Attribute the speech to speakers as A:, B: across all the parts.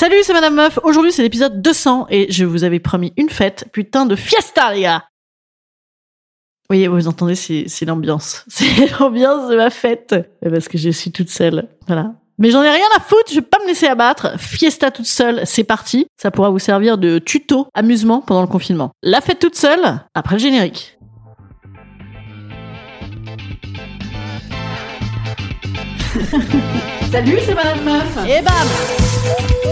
A: Salut, c'est Madame Meuf. Aujourd'hui, c'est l'épisode 200 et je vous avais promis une fête. Putain de fiesta, les gars. Oui, vous entendez, c'est l'ambiance. C'est l'ambiance de ma fête. Parce que je suis toute seule. Voilà. Mais j'en ai rien à foutre, je vais pas me laisser abattre. Fiesta toute seule, c'est parti. Ça pourra vous servir de tuto amusement pendant le confinement. La fête toute seule, après le générique. Salut, c'est Madame Meuf. Et bam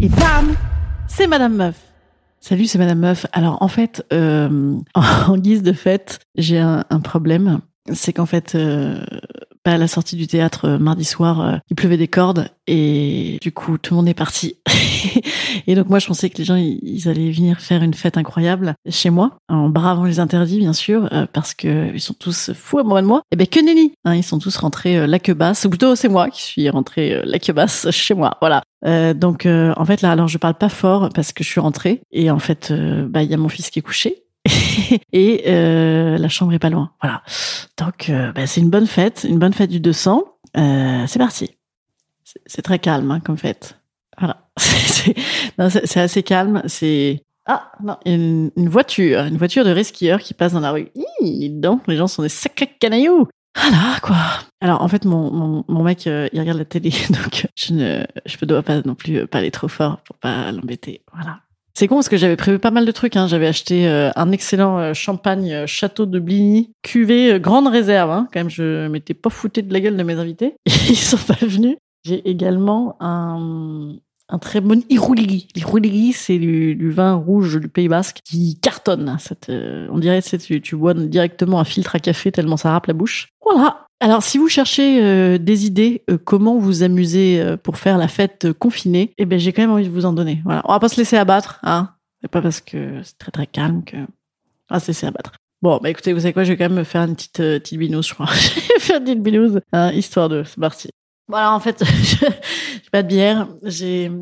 A: Et bam C'est Madame Meuf. Salut, c'est Madame Meuf. Alors en fait, euh, en guise de fête, j'ai un, un problème. C'est qu'en fait, euh, à la sortie du théâtre euh, mardi soir, euh, il pleuvait des cordes et du coup tout le monde est parti. et donc moi je pensais que les gens ils, allaient venir faire une fête incroyable chez moi en bravant les interdits bien sûr euh, parce que ils sont tous fous amoureux de moi. Et ben que nenni, hein, ils sont tous rentrés la queue basse. Ou plutôt c'est moi qui suis rentrée la queue basse chez moi. Voilà. Donc en fait là alors je parle pas fort parce que je suis rentrée et en fait bah il y a mon fils qui est couché et euh, la chambre est pas loin. Voilà. Donc euh, bah, c'est une bonne fête, une bonne fête du 200. Euh, c'est parti. C'est- très calme hein, comme fête. Voilà. C'est- assez calme. C'est ah non, une, voiture, une voiture de rescueur qui passe dans la rue. Hi, les gens sont des sacrés canailloux. Voilà quoi. Alors en fait mon mon, mec euh, il regarde la télé donc je ne je dois pas non plus aller trop fort pour pas l'embêter. Voilà. C'est con parce que j'avais prévu pas mal de trucs. Hein. J'avais acheté euh, un excellent euh, champagne euh, Château de Bligny, cuvée grande réserve. Hein. Quand même, je m'étais pas fouté de la gueule de mes invités. Ils sont pas venus. J'ai également un, un très bon Irouligui. L'Irouligui, c'est du, du vin rouge du Pays Basque qui cartonne. Ça te- on dirait que tu, tu bois directement un filtre à café tellement ça râpe la bouche. Voilà. Alors, si vous cherchez euh, des idées, euh, comment vous amuser euh, pour faire la fête confinée, eh ben, j'ai quand même envie de vous en donner. Voilà. On va pas se laisser abattre, hein. C'est pas parce que c'est très très calme que on va se laisser abattre. Bon, bah écoutez, vous savez quoi, je vais quand même me faire une petite, petite binouse, je crois. je vais faire une petite binouse, hein, histoire de, c'est parti. Voilà, en fait, j'ai pas de bière, j'ai,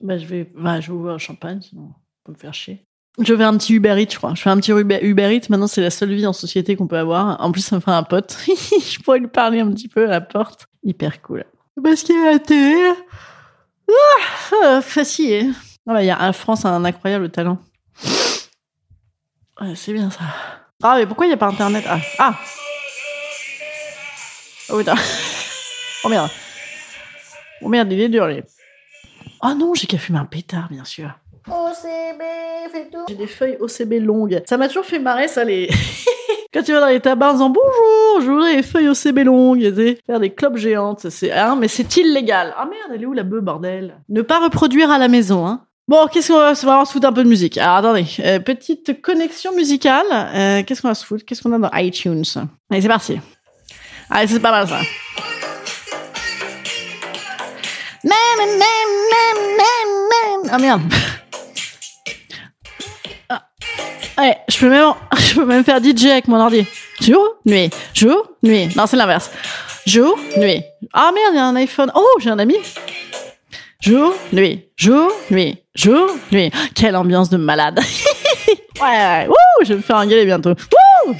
A: bah, je vais, bah, je vais ouvrir champagne, sinon, on peut me faire chier. Je fais un petit Uber je crois. Je fais un petit Uber, Eats. Maintenant, c'est la seule vie en société qu'on peut avoir. En plus, ça me fera un pote. je pourrais lui parler un petit peu à la porte. Hyper cool. Parce qu'il y a la télé. Ah, facile. Ah bah, y a, la France a un incroyable talent. C'est bien ça. Ah, mais pourquoi il n'y a pas Internet? Ah, ah. Oh putain. Oh merde. Oh merde, il est dur, lui. Oh non, j'ai qu'à fumer un pétard, bien sûr. OCB, fais tout. J'ai des feuilles OCB longues. Ça m'a toujours fait marrer, ça, les. Quand tu vas dans les tabacs en disant bonjour, je voudrais des feuilles OCB longues, faire des clopes géantes, c'est, hein, mais c'est illégal. Ah merde, elle est où la bœuf, bordel? Ne pas reproduire à la maison, hein. Bon, qu'est-ce qu'on va, va se foutre un peu de musique. Alors attendez, euh, petite connexion musicale. Euh, qu'est-ce qu'on va se foutre? Qu'est-ce qu'on a dans iTunes? Allez, c'est parti. Allez, c'est pas mal ça. Ah merde. Ouais, je peux même, je peux même faire DJ avec mon ordi. Jour, nuit, jour, nuit. Non, c'est l'inverse. Jour, nuit. Ah merde, il y a un iPhone. Oh, j'ai un ami. Jour, nuit, jour, nuit, jour, nuit. Quelle ambiance de malade. ouais, ouais. Wouh, je vais me faire engueuler bientôt. Wouh.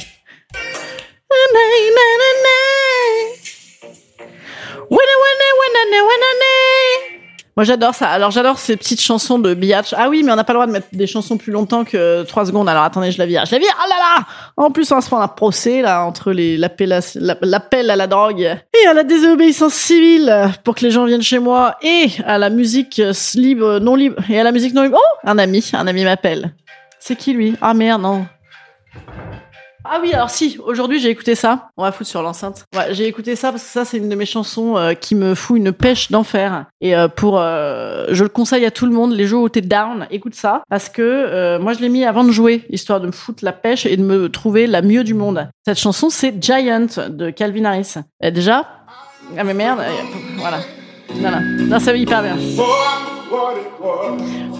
A: Moi j'adore ça. Alors j'adore ces petites chansons de Biatch. Ah oui, mais on n'a pas le droit de mettre des chansons plus longtemps que 3 secondes. Alors attendez, je la vire. Je la vire. Ah là là En plus, on va se prendre un procès là entre les l'appel à, l'appel à la drogue et à la désobéissance civile pour que les gens viennent chez moi et à la musique libre, non libre et à la musique non libre. Oh, un ami, un ami m'appelle. C'est qui lui? Ah merde, non. Ah oui, alors si, aujourd'hui j'ai écouté ça. On va foutre sur l'enceinte. Ouais, j'ai écouté ça parce que ça c'est une de mes chansons euh, qui me fout une pêche d'enfer. Et euh, pour, euh, je le conseille à tout le monde, les jours où t'es down, écoute ça parce que moi je l'ai mis avant de jouer, histoire de me foutre la pêche et de me trouver la mieux du monde. Cette chanson c'est Giant de Calvin Harris. Et déjà, ah mais merde, voilà. Voilà. Non, ça va hyper bien.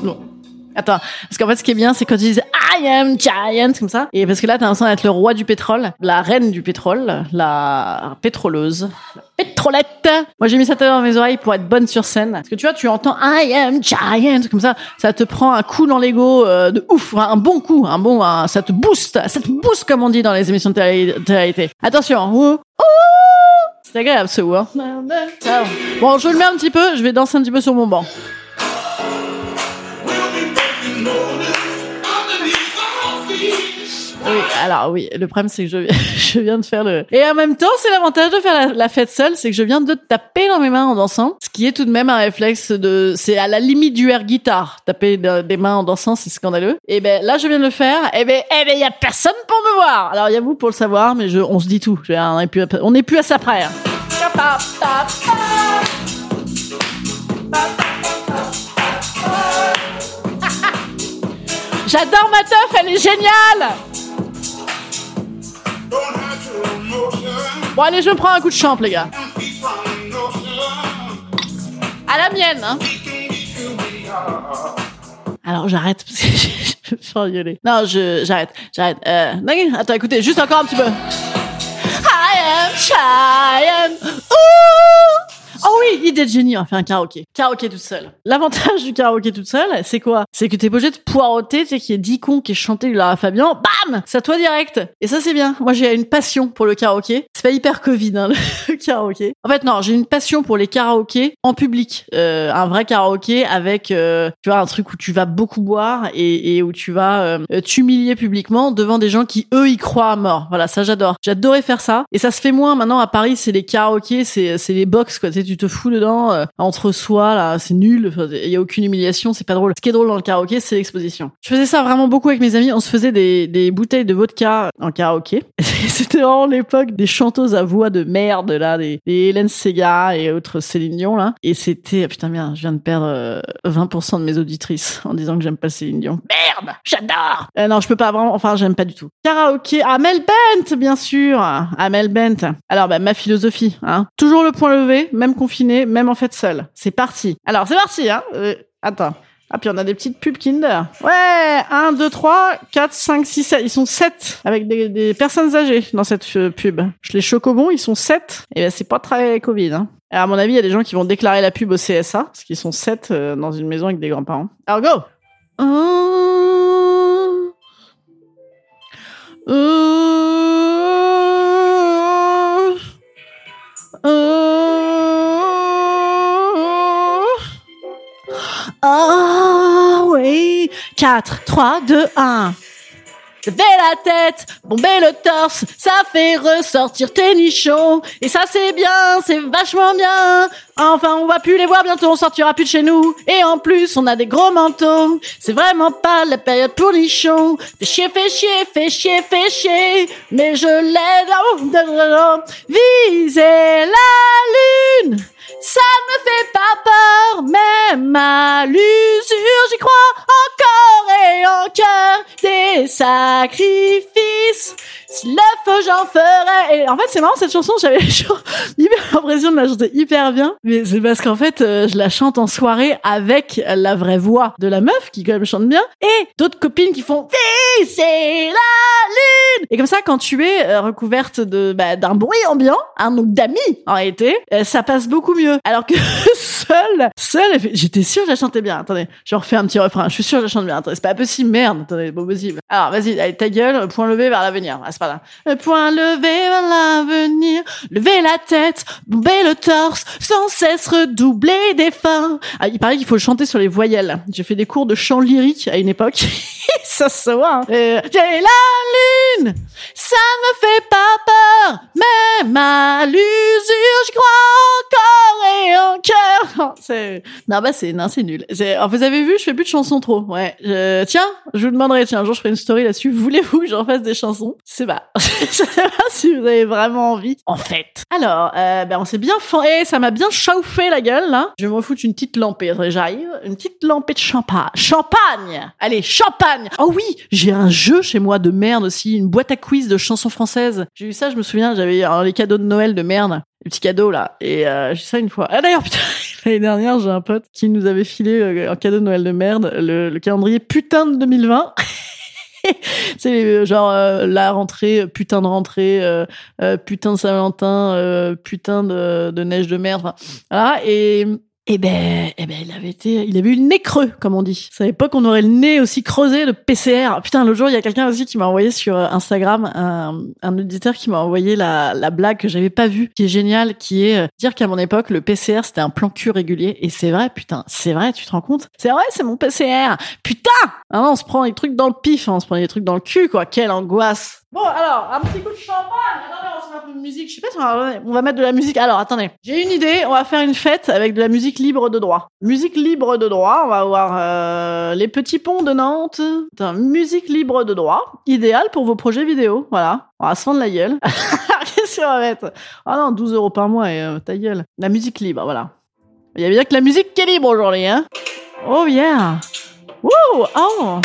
A: Non. Attends, parce qu'en fait, ce qui est bien, c'est quand ils disent I am giant comme ça, et parce que là, t'as l'impression d'être le roi du pétrole, la reine du pétrole, la pétroleuse, la pétrolette. Moi, j'ai mis ça dans mes oreilles pour être bonne sur scène. Parce que tu vois, tu entends I am giant comme ça, ça te prend un coup dans l'ego euh, de ouf, un bon coup, un bon, ça te booste, ça te booste comme on dit dans les émissions de télé Attention, c'est agréable ce ou hein. Bon, je le mets un petit peu, je vais danser un petit peu sur mon banc. Oui, alors oui, le problème c'est que je, je viens de faire le... Et en même temps, c'est l'avantage de faire la, fête seule, c'est que je viens de taper dans mes mains en dansant, ce qui est tout de même un réflexe de... C'est à la limite du air guitar, taper des mains en dansant, c'est scandaleux. Et ben là, je viens de le faire, et ben eh ben y a personne pour me voir. Alors il y a vous pour le savoir, mais je, on se dit tout. On n'est plus, plus à ça près. Hein. J'adore ma teuf, elle est géniale Bon allez, je prends un coup de champ, les gars. À la mienne, hein. Alors j'arrête parce que je me faire violer. Non, je j'arrête, j'arrête. Euh, attends, écoutez, juste encore un petit peu. I am shy Ooh Oh oui, idée de génie, on fait un karaoké. Karaoké toute seule. L'avantage du karaoké toute seule, c'est quoi? C'est que t'es obligé de poireauter, tu sais, qu'il y ait 10 cons qui chanté du Lara Fabian, bam à toi direct. Et ça, c'est bien. Moi, j'ai une passion pour le karaoké. C'est pas hyper Covid, hein, le karaoké. En fait, non, j'ai une passion pour les karaokés en public. Euh, un vrai karaoké avec, euh, tu vois, un truc où tu vas beaucoup boire et, et où tu vas euh, t'humilier publiquement devant des gens qui, eux, y croient à mort. Voilà, ça, j'adore. J'adorais faire ça. Et ça se fait moins maintenant à Paris, c'est les karaokés, c'est, c'est les box, quoi. Tu tu te fous dedans euh, entre soi là, c'est nul, il y a aucune humiliation, c'est pas drôle. Ce qui est drôle dans le karaoké, c'est l'exposition. Je faisais ça vraiment beaucoup avec mes amis, on se faisait des, des bouteilles de vodka en karaoké. C'était vraiment l'époque des chanteuses à voix de merde là, des, des Hélène Sega et autres Céline Dion là, et c'était putain merde, je viens de perdre 20% euh, de mes auditrices en disant que j'aime pas Céline Dion. Merde, j'adore. Euh, non, je peux pas vraiment, enfin j'aime pas du tout. Karaoké, Amel Bent bien sûr, Amel Bent. Alors bah, ma philosophie, hein, toujours le point levé, même même en fait seul. C'est parti. Alors, c'est parti, hein. Euh, attends. Ah, puis on a des petites pubs Kinder. Ouais, 1, 2, 3, 4, 5, 6, 7. Ils sont 7 avec des, personnes âgées dans cette euh, pub. Je les chocobons, ils sont 7. Et ben, c'est pas très Covid, hein. Et à mon avis, il y a des gens qui vont déclarer la pub au CSA, parce qu'ils sont 7 euh, dans une maison avec des grands-parents. Alors, go! Oh oui 4, 3, 2, 1. Levez la tête, bomber le torse, ça fait ressortir tes nichons. Et ça c'est bien, c'est vachement bien. Enfin, on va plus les voir bientôt, on sortira plus de chez nous. Et en plus, on a des gros manteaux. C'est vraiment pas la période pour nichons. Fais chier, fais chier, fais chier, fais chier. Mais je l'aide. Viser la l'usure, j'y crois encore et encore des sacrifices. Feu, j'en ferais. Et en fait, c'est marrant cette chanson, j'avais hyper l'impression de la chanter hyper bien, mais c'est parce qu'en fait, euh, je la chante en soirée avec la vraie voix de la meuf qui quand même chante bien, et d'autres copines qui font c'est la lune. Et comme ça, quand tu es euh, recouverte de bah, d'un bruit ambiant, hein, donc d'amis en réalité, euh, ça passe beaucoup mieux. Alors que seule, seule, j'étais sûre que je chantais bien. Attendez, je refais un petit refrain. Je suis sûre que je chante bien. C'est pas possible, merde. Attendez, pas possible. Alors, vas-y, ta gueule, point levé vers l'avenir. Ah, c'est pas là. Point levé vers l'avenir, levez la tête, bomber le torse, sans cesse redoubler d'efforts. Ah, il paraît qu'il faut chanter sur les voyelles. J'ai fait des cours de chant lyrique à une époque. ça se voit. Hein. Euh, J'ai la lune, ça me fait pas peur, même à l'usure, je crois encore et encore. C'est non bah c'est non c'est nul. Alors, vous avez vu, je fais plus de chansons trop. Ouais. Je- Tiens, je vous demanderai tiens un jour je ferai une story là-dessus. Voulez-vous que j'en fasse des chansons? Je sais pas. je sais pas si vous avez vraiment envie. En fait. Alors, euh, ben on s'est bien fan... Eh, ça m'a bien chauffé la gueule là. Je vais me refoutre une petite lampée. J'arrive. Une petite lampée de champagne. Champagne. Allez, champagne. Oh oui, j'ai un jeu chez moi de merde aussi, une boîte à quiz de chansons françaises. J'ai eu ça, je me souviens, j'avais euh, les cadeaux de Noël de merde. Les petits cadeaux là et euh, j'ai ça une fois. Ah d'ailleurs putain l'année dernière j'ai un pote qui nous avait filé euh, un cadeau de Noël de merde le, le calendrier putain de 2020 c'est euh, genre euh, la rentrée, putain de rentrée, euh, euh, putain de Saint-Valentin, euh, putain de, de neige de merde. Voilà. Et et ben, eh ben, il avait été, il avait eu le nez creux, comme on dit. À l'époque on aurait le nez aussi creusé de PCR. Putain, l'autre jour il y a quelqu'un aussi qui m'a envoyé sur euh, Instagram un, un auditeur qui m'a envoyé la, la blague que j'avais pas vue, qui est géniale, qui est euh, dire qu'à mon époque le PCR c'était un plan cul régulier. Et c'est vrai, putain, c'est vrai, tu te rends compte? C'est vrai, c'est mon PCR. Putain, ah non, on se prend des trucs dans le pif, hein, on se prend des trucs dans le cul, quoi. Quelle angoisse. Bon, alors, un petit coup de champagne. Attendez, on va se mettre un peu de musique. Je sais pas si on va, on va mettre de la musique. Alors, attendez. J'ai une idée. On va faire une fête avec de la musique libre de droit. Musique libre de droit. On va avoir euh, les petits ponts de Nantes. Musique libre de droit. Idéal pour vos projets vidéo. Voilà. On va se fendre la gueule. Qu'est-ce qu'on va mettre Ah non, 12 euros par mois et euh, ta gueule. La musique libre, voilà. Il y a bien que la musique qui est libre aujourd'hui, hein. Oh yeah. Wouh Oh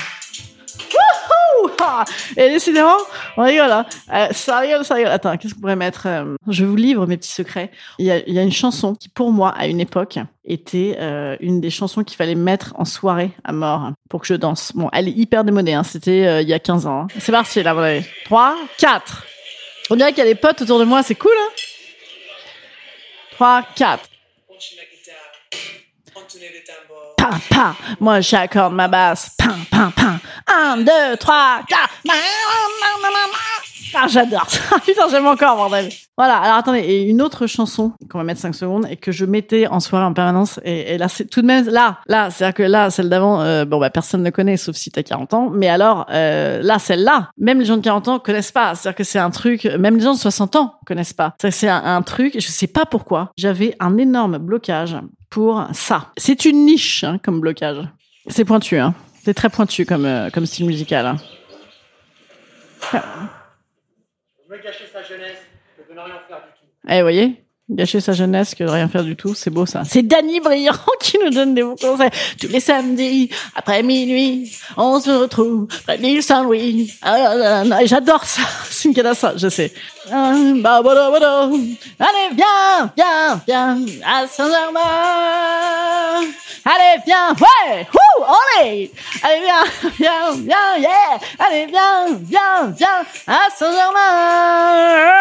A: Et décidément, on rigole, hein. Euh, ça rigole, ça rigole. Attends, qu'est-ce qu'on pourrait mettre euh, Je vous livre mes petits secrets. Il y a, une chanson qui, pour moi, à une époque, était euh, une des chansons qu'il fallait mettre en soirée à mort pour que je danse. Bon, elle est hyper démodée, hein. c'était il y a 15 ans. hein. C'est parti, là, vous avez 3, 4. On dirait qu'il y a des potes autour de moi, c'est cool, hein 3, 4. Pa, pa. Moi, j'accorde ma basse. Pam, pam, pam. 1, 2, 3, 4. Ah, j'adore ça. Putain, j'aime encore, bordel. Voilà. Alors, attendez. Et une autre chanson qu'on va mettre 5 secondes et que je mettais en soirée en permanence. Et, là, c'est tout de même, là, là, c'est-à-dire que là, celle d'avant, euh, bon, bah, personne ne connaît, sauf si t'as 40 ans. Mais alors, euh, là, celle-là, même les gens de 40 ans connaissent pas. C'est-à-dire que c'est un truc, même les gens de 60 ans connaissent pas. C'est un, un truc, je sais pas pourquoi. J'avais un énorme blocage pour ça. C'est une niche, hein, comme blocage. C'est pointu, hein. C'est très pointu comme, euh, comme style musical. Hein.
B: Je veux gâcher sa jeunesse, je ne rien faire du tout.
A: Eh, vous voyez? Gâcher sa jeunesse que de rien faire du tout, c'est beau ça. C'est Danny Briand qui nous donne des bons conseils. Tous les samedis, après minuit, on se retrouve près de l'île Saint-Louis. Ah, là. Et J'adore ça. C'est une catastrophe, je sais. Ah, bah, bah, bah. Allez, viens, viens, viens à Saint-Germain. Allez, viens, ouais, wouh, allez. Allez, viens, viens, viens, yeah. Allez, viens, viens, viens à Saint-Germain.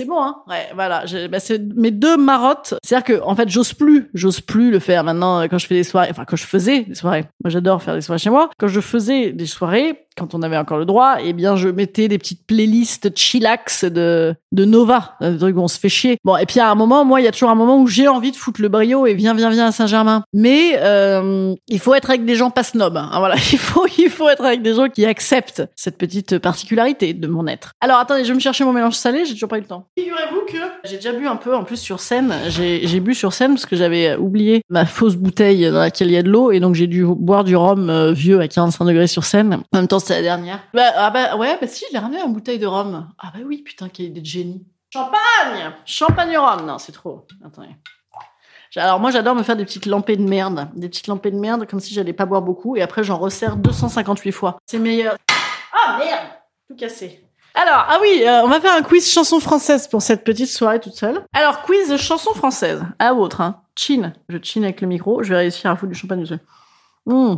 A: C'est bon, hein Ouais, voilà. Bah, c'est mes deux marottes. C'est-à-dire que, en fait, j'ose plus, j'ose plus le faire maintenant euh, quand je fais des soirées. Enfin, quand je faisais des soirées. Moi, j'adore faire des soirées chez moi. Quand je faisais des soirées, quand on avait encore le droit, eh bien, je mettais des petites playlists chillax de de Nova, des trucs où on se fait chier. Bon, et puis à un moment, moi, il y a toujours un moment où j'ai envie de foutre le brio et viens, viens, viens à Saint-Germain. Mais euh, il faut être avec des gens pas snobs. hein. Voilà, il faut, il faut être avec des gens qui acceptent cette petite particularité de mon être. Alors, attendez, je vais me chercher mon mélange salé. J'ai toujours pas eu le temps. Figurez-vous que j'ai déjà bu un peu en plus sur scène. J'ai j'ai bu sur scène parce que j'avais oublié ma fausse bouteille dans laquelle il y a de l'eau et donc j'ai dû boire du rhum euh, vieux à 45 degrés sur scène. En même temps, c'était la dernière. Bah, ah bah ouais, bah si, je l'ai ramené une bouteille de rhum. Ah bah oui, putain, quelle idée de génie. Champagne Champagne rhum. Non, c'est trop. Attendez. J'ai- Alors moi j'adore me faire des petites lampées de merde, des petites lampées de merde comme si j'allais pas boire beaucoup et après j'en resserre 258 fois. C'est meilleur. Ah merde, tout cassé. Alors ah oui, euh, on va faire un quiz chanson française pour cette petite soirée toute seule. Alors quiz chanson française, à la vôtre hein. Chin, je chine avec le micro, je vais réussir à foutre du champagne dessus. Mmh.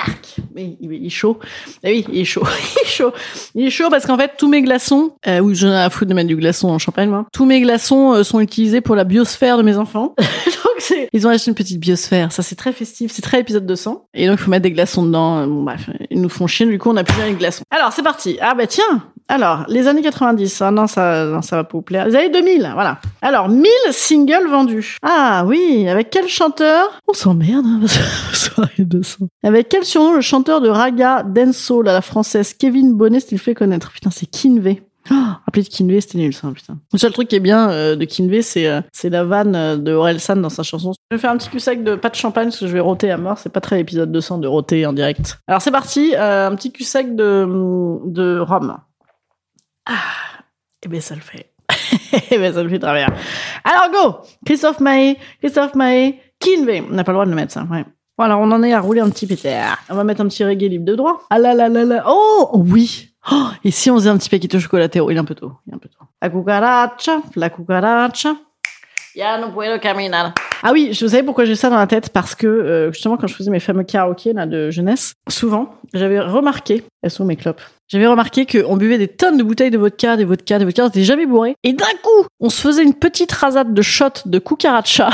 A: Arc. Mais il, est chaud. Ah oui, il est chaud. il est chaud. Il est chaud parce qu'en fait, tous mes glaçons, euh, oui, j'en ai à foutre de mettre du glaçon en champagne. Tous mes glaçons euh, sont utilisés pour la biosphère de mes enfants. ils ont acheté une petite biosphère. Ça, c'est très festif. C'est très épisode 200. Et donc, il faut mettre des glaçons dedans. Euh, ils nous font chier. Du coup, on a plus rien de glaçons. Alors, c'est parti. Ah, bah, tiens. Alors, les années 90. Ah non, ça, non, ça va pas vous plaire. Les années 2000. Voilà. Alors, 1000 singles vendus. Ah oui. Avec quel chanteur? On s'emmerde, hein, parce que soirée 200. Avec quel surnom le chanteur de raga dancehall à la française Kevin Bonnet s'il fait connaître? Putain, c'est Kinvey. Oh, rappelez de Kinvey, c'était nul ça, putain. Le seul truc qui est bien euh, de Kinvey, c'est euh, c'est la vanne euh, de Orelsan dans sa chanson. Je vais faire un petit cul-sec de pas de champagne parce que je vais roter à mort. C'est pas très l'épisode 200 de roter en direct. Alors c'est parti, euh, un petit cul-sec de, de rhum. Ah, et ben ça le fait. Eh ben ça le fait bien. Alors go Christophe Maé, Christophe Maé, Kinvey. On n'a pas le droit de le mettre ça, ouais. Voilà, on en est à rouler un petit pétard. On va mettre un petit reggae libre de droit. Ah là là là là. Oh oui. Oh, et si on faisait un petit paquito chocolatero Il est un peu tôt. Il est un peu tôt. La cucaracha, la cucaracha. Ya no puedo caminar. Ah oui, je vous savez pourquoi j'ai ça dans la tête? Parce que euh, justement, quand je faisais mes fameux karaokés là de jeunesse, souvent, j'avais remarqué, elles sont mes clopes. J'avais remarqué qu'on buvait des tonnes de bouteilles de vodka, des vodka, des vodka, on était jamais bourré. Et d'un coup, on se faisait une petite rasade de shots de cucaracha.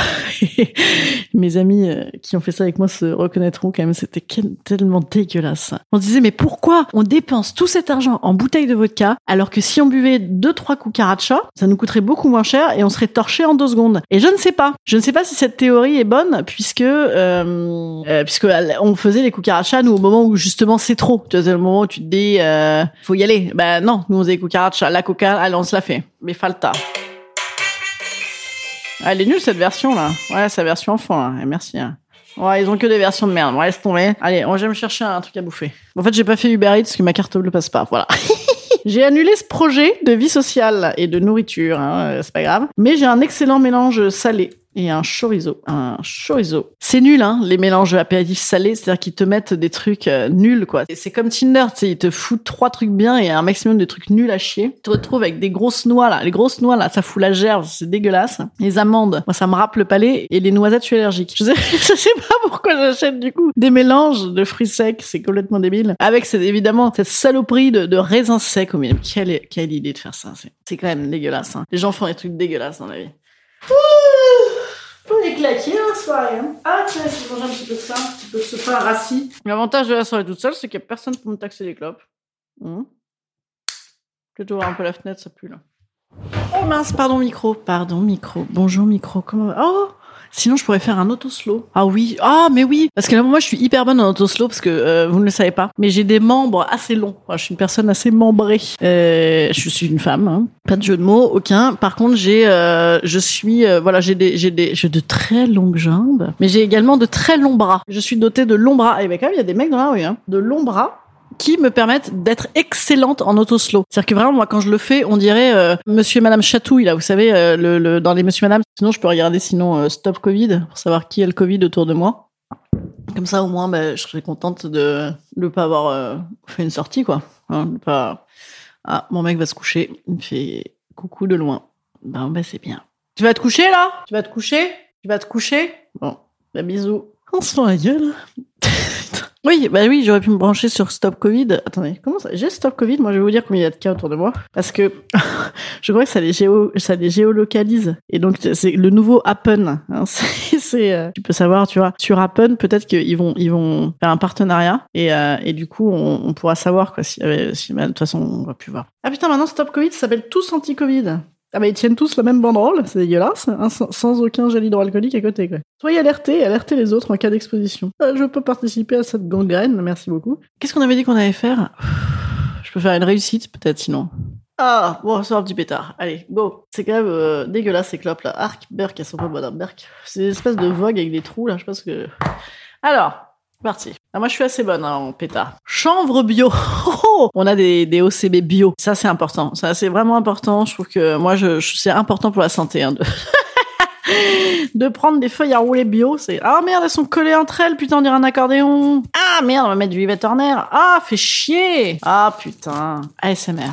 A: Mes amis euh, qui ont fait ça avec moi se reconnaîtront quand même, c'était tellement dégueulasse. On se disait, mais pourquoi on dépense tout cet argent en bouteilles de vodka alors que si on buvait deux, trois cucaracha, ça nous coûterait beaucoup moins cher et on serait torché en deux secondes. Et je ne sais pas. Je ne sais pas si cette théorie est bonne puisque, euh, euh, puisque euh, on faisait les cucarachas nous au moment où justement c'est trop. Tu vois, c'est le moment où tu te dis, euh, faut y aller. Ben non, nous on faisait les cucarachas. La coca, allez, on se la fait. Mais falta. Ah, elle est nulle cette version là. Ouais, la version enfant là. Et merci. hein. Ouais, ils ont que des versions de merde. Bon, laisse tomber. Allez, on va me chercher un truc à bouffer. En fait, j'ai pas fait Uber Eats parce que ma carte bleue passe pas. Voilà. J'ai annulé ce projet de vie sociale et de nourriture, hein, euh, c'est pas grave. Mais j'ai un excellent mélange salé et un chorizo. Un chorizo. C'est nul, hein, les mélanges apéritifs salés, c'est-à-dire qu'ils te mettent des trucs euh, nuls, quoi. C'est comme Tinder, tu sais, ils te foutent trois trucs bien et un maximum de trucs nuls à chier. Tu te retrouves avec des grosses noix, là. Les grosses noix, là, ça fout la gerbe, c'est dégueulasse. Les amandes, moi, ça me rappe le palais. Et les noisettes, je suis allergique. Je sais, sais pas pourquoi j'achète, du coup, des mélanges de fruits secs, c'est complètement débile. Avec, évidemment, cette saloperie de, raisins secs au milieu. Quelle, idée de faire ça. C'est, c'est quand même dégueulasse, hein. Les gens font des trucs dégueulasses dans la vie. Faut les claquer la soirée. Hein. Ah tiens, si je mange un petit peu de ça, un petit peu de ce pain rassis. L'avantage de la soirée toute seule, c'est qu'il n'y a personne pour me taxer les clopes. Je vais ouvrir un peu la fenêtre, ça pue là. Oh mince, pardon micro, pardon micro. Bonjour micro, comment Oh Sinon, je pourrais faire un auto-slow. Ah oui, ah mais oui, parce que là, moi, je suis hyper bonne en auto-slow parce que euh, vous ne le savez pas, mais j'ai des membres assez longs. Moi, je suis une personne assez membrée. Euh, je suis une femme, hein. pas de jeu de mots, aucun. Par contre, j'ai, euh, je suis, euh, voilà, j'ai des, j'ai des, j'ai de très longues jambes, mais j'ai également de très longs bras. Je suis dotée de longs bras. Et ben quand même, il y a des mecs dans la rue, hein, de longs bras qui me permettent d'être excellente en auto-slow. C'est-à-dire que vraiment, moi, quand je le fais, on dirait euh, Monsieur et Madame Chatouille, là, vous savez, euh, le, le- dans les Monsieur et Madame. Sinon, je peux regarder sinon euh, Stop Covid pour savoir qui a le Covid autour de moi. Comme ça, au moins, ben, je serais contente de ne pas avoir fait une sortie, quoi. Hein, pas... Ah, mon mec va se coucher. Il me fait coucou de loin. Ben, ben, c'est bien. Tu vas te coucher, là? Tu vas te coucher? Tu vas te coucher? Bon, ben, bisous. On se fend la gueule. Oui, bah oui, j'aurais pu me brancher sur Stop Covid. Attendez, comment ça J'ai Stop Covid, moi je vais vous dire combien il y a de cas autour de moi. Parce que je crois que ça les, géo, ça géolocalise. Et donc c'est le nouveau Appen. hein. Euh, tu peux savoir, tu vois, sur Appen, peut-être qu'ils vont, ils vont faire un partenariat. Et, euh, du coup, on, pourra savoir quoi. Si, si, bah, de toute façon, on va plus voir. Ah putain, maintenant Stop Covid s'appelle tous anti-Covid. Ah bah ils tiennent tous la même banderole, c'est dégueulasse, hein, sans, aucun gel hydroalcoolique à côté quoi. Soyez alertés, alertez les autres en cas d'exposition. Euh, je peux participer à cette gangrène, merci beaucoup. Qu'est-ce qu'on avait dit qu'on allait faire? Je peux faire une réussite peut-être sinon. Ah, bon, un petit pétard. Allez, go. C'est quand même euh, dégueulasse ces clopes là. Arc, Berk, elles sont pas bonnes, hein, Berk. C'est une espèce de vogue avec des trous là, je ce que... Alors, Parti. Ah, moi, je suis assez bonne hein, en pétard. Chanvre bio. Oh, on a des, des OCB bio. Ça, c'est important. Ça, c'est vraiment important. Je trouve que moi, je, c'est important pour la santé. Hein, de... de prendre des feuilles à rouler bio, c'est ah merde, elles sont collées entre elles, putain, on dirait un accordéon. Ah merde, on va mettre du Yves Turner. Ah, fait chier. Ah putain, ASMR.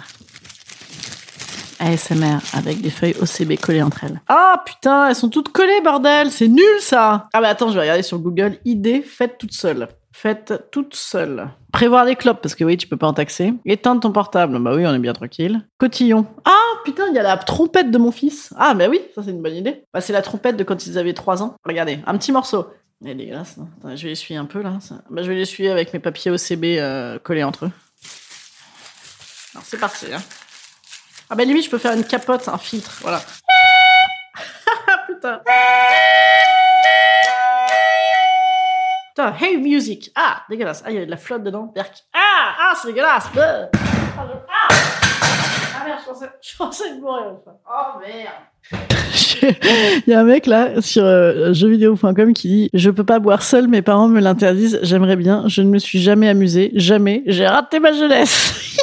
A: ASMR avec des feuilles OCB collées entre elles. Ah putain, elles sont toutes collées, bordel, c'est nul ça. Ah bah attends, je vais regarder sur Google idée faite toute seule. faites toute seule. Prévoir des clopes, parce que oui, tu peux pas en taxer. Éteindre ton portable, bah oui, on est bien tranquille. Cotillon. Ah, putain, il y a la trompette de mon fils. Ah, bah oui, ça c'est une bonne idée. Bah, c'est la trompette de quand ils avaient 3 ans. Regardez, un petit morceau. Elle est dégueulasse, non? Attends, Je vais l'essuyer un peu, là. Bah, je vais l'essuyer avec mes papiers OCB euh, collés entre eux. Alors, c'est parti, hein. Ah, bah limite, je peux faire une capote, un filtre, voilà. putain. Putain, hey music. Ah, dégueulasse. Ah, il y a de la flotte dedans. Berk. Ah, ah, c'est dégueulasse. Ah, ah. Ah, merde, je pensais, je pensais enfin. Oh merde. Il y a un mec là sur euh, jeuxvideo.com qui dit Je peux pas boire seul, mes parents me l'interdisent. J'aimerais bien, je ne me suis jamais amusé, jamais. J'ai raté ma jeunesse.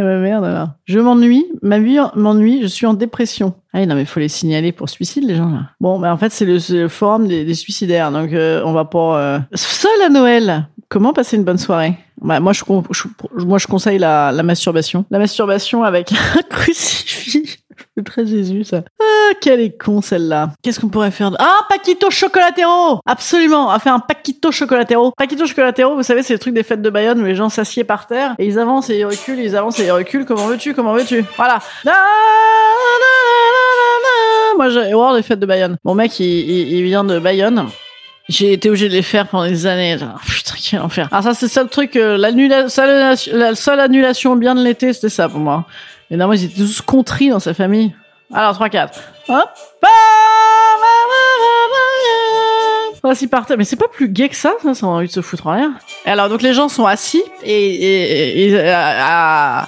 A: Eh ben merde alors. Je m'ennuie, ma vie m'ennuie, je suis en dépression. Ah non mais faut les signaler pour suicide les gens là. Bon, bah en fait c'est le, forum des, des suicidaires, donc euh, on va pour euh... seul à Noël. Comment passer une bonne soirée? Bah, moi je, je- moi je conseille la, la masturbation. La masturbation avec un crucifix. C'est très Jésus ça. Ah, quelle est con celle-là. Qu'est-ce qu'on pourrait faire de... Ah, Paquito Chocolatero Absolument, va faire un Paquito Chocolatero. Paquito Chocolatero, vous savez, c'est le truc des fêtes de Bayonne où les gens s'assiedent par terre et ils avancent et ils reculent, ils avancent et ils reculent. Comment veux-tu? Comment veux-tu? Voilà. Ah. Moi, j'ai horreur des fêtes de Bayonne. Mon mec, il, vient de Bayonne. J'ai été obligé de les faire pendant des années. Putain, quel enfer. Alors ça, c'est ça le truc. euh, la seule annulation bien de l'été, c'était ça pour moi. Et moi, ils étaient tous contris dans sa famille. Alors, 3, 4. Hop. Voici par terre. Mais c'est pas plus gay que ça, ça, ça a envie de se foutre en l'air. Alors, donc les gens sont assis et,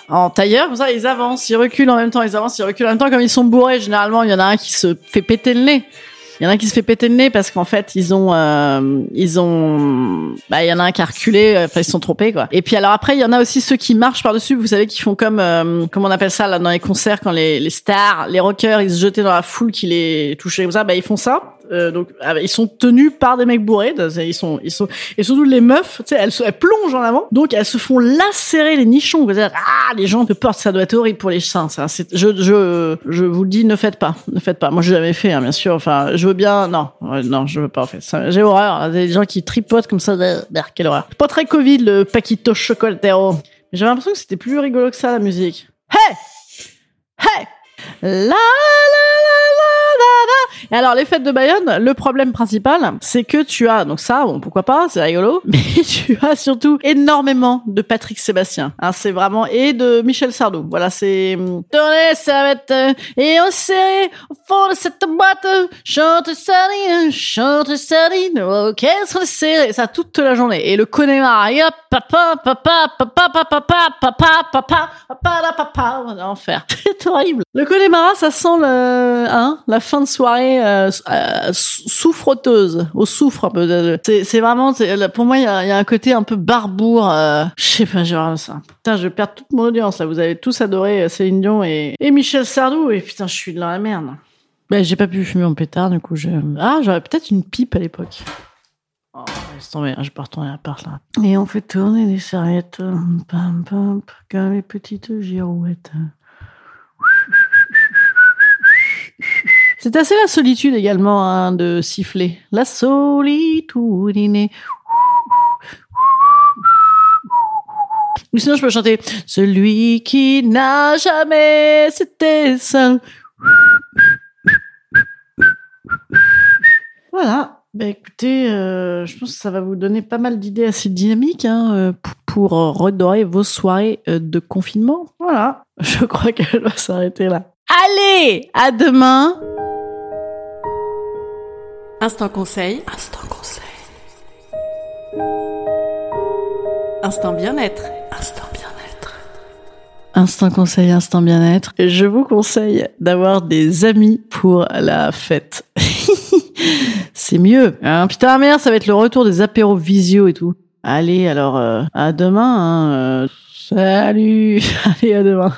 A: en tailleur, comme ça, ils avancent, ils reculent en même temps, ils avancent, ils reculent en même temps. Comme ils sont bourrés, généralement, il y en a un qui se fait péter le nez. Il y en a qui se fait péter le nez parce qu'en fait ils ont euh, ils ont bah il y en a un qui a reculé euh, enfin ils se sont trompés quoi. Et puis alors après il y en a aussi ceux qui marchent par dessus, vous savez qui font comme euh, comment on appelle ça là dans les concerts quand les, les stars, les rockers, ils se jetaient dans la foule qui les touchait comme ça, bah ils font ça. Euh, donc ah, ils sont tenus par des mecs bourrés, ils sont ils sont et surtout les meufs, tu sais elles, plongent en avant. Donc elles se font lacérer les nichons, vous savez, ah les gens de peur, ça doit être horrible pour les seins je je je vous le dis ne faites pas, ne faites pas. Moi j'ai jamais fait hein, bien sûr, enfin je veux bien non, Ouais, non, je veux pas en fait. J'ai horreur, des gens qui tripotent comme ça, euh, merde, quelle horreur. Pas très Covid le Paquito Chocolatero. J'avais l'impression que c'était plus rigolo que ça la musique. Hey Hey la la la. Et alors les fêtes de Bayonne, le problème principal, c'est que tu as donc ça, bon pourquoi pas, c'est rigolo, mais tu as surtout énormément de Patrick Sébastien. Hein, c'est vraiment et de Michel Sardou. Voilà, c'est hum, tourner serviette et on serré au fond de cette boîte, chante sardine, chante sardine, ok, on serré, ça toute la journée. Et le Connemara, papa, papa, papa, papa, papa, papa, papa, papa, papa, enfer. C'est horrible. Le Connemara, ça sent le, hein, la fin de soirée euh, euh, sou- souffroteuse, au soufre un peu. C'est, vraiment, c'est- pour moi, il y a, il y a un côté un peu barbour. Euh, je sais pas, j'ai vraiment ça. Putain, je perds toute mon audience là. Vous avez tous adoré euh, Céline Dion et, et Michel Sardou. Et putain, je suis dans la merde. Ben, j'ai pas pu fumer mon pétard, du coup, je... Ah, j'aurais peut-être une pipe à l'époque. Oh, laisse tomber, hein, je peux retourner à l'appart, là. Et on fait tourner des serviettes, euh, pam, pam, comme les petites girouettes. C'est assez la solitude également hein, de siffler. La solitude. Ou sinon, je peux chanter Celui qui n'a jamais été seul. Voilà. Bah écoutez, euh, je pense que ça va vous donner pas mal d'idées assez dynamiques hein, euh, pour euh, redorer vos soirées de confinement. Voilà. Je crois qu'elle va s'arrêter là. Allez, à demain.
C: Instant conseil. Instant conseil. Instant bien-être. Instant bien-être.
A: Instant conseil, instant bien-être. Je vous conseille d'avoir des amis pour la fête. C'est mieux. Hein Putain, merde, ça va être le retour des apéros visio et tout. Allez, alors, euh, à demain. hein, euh, salut. Allez, à demain.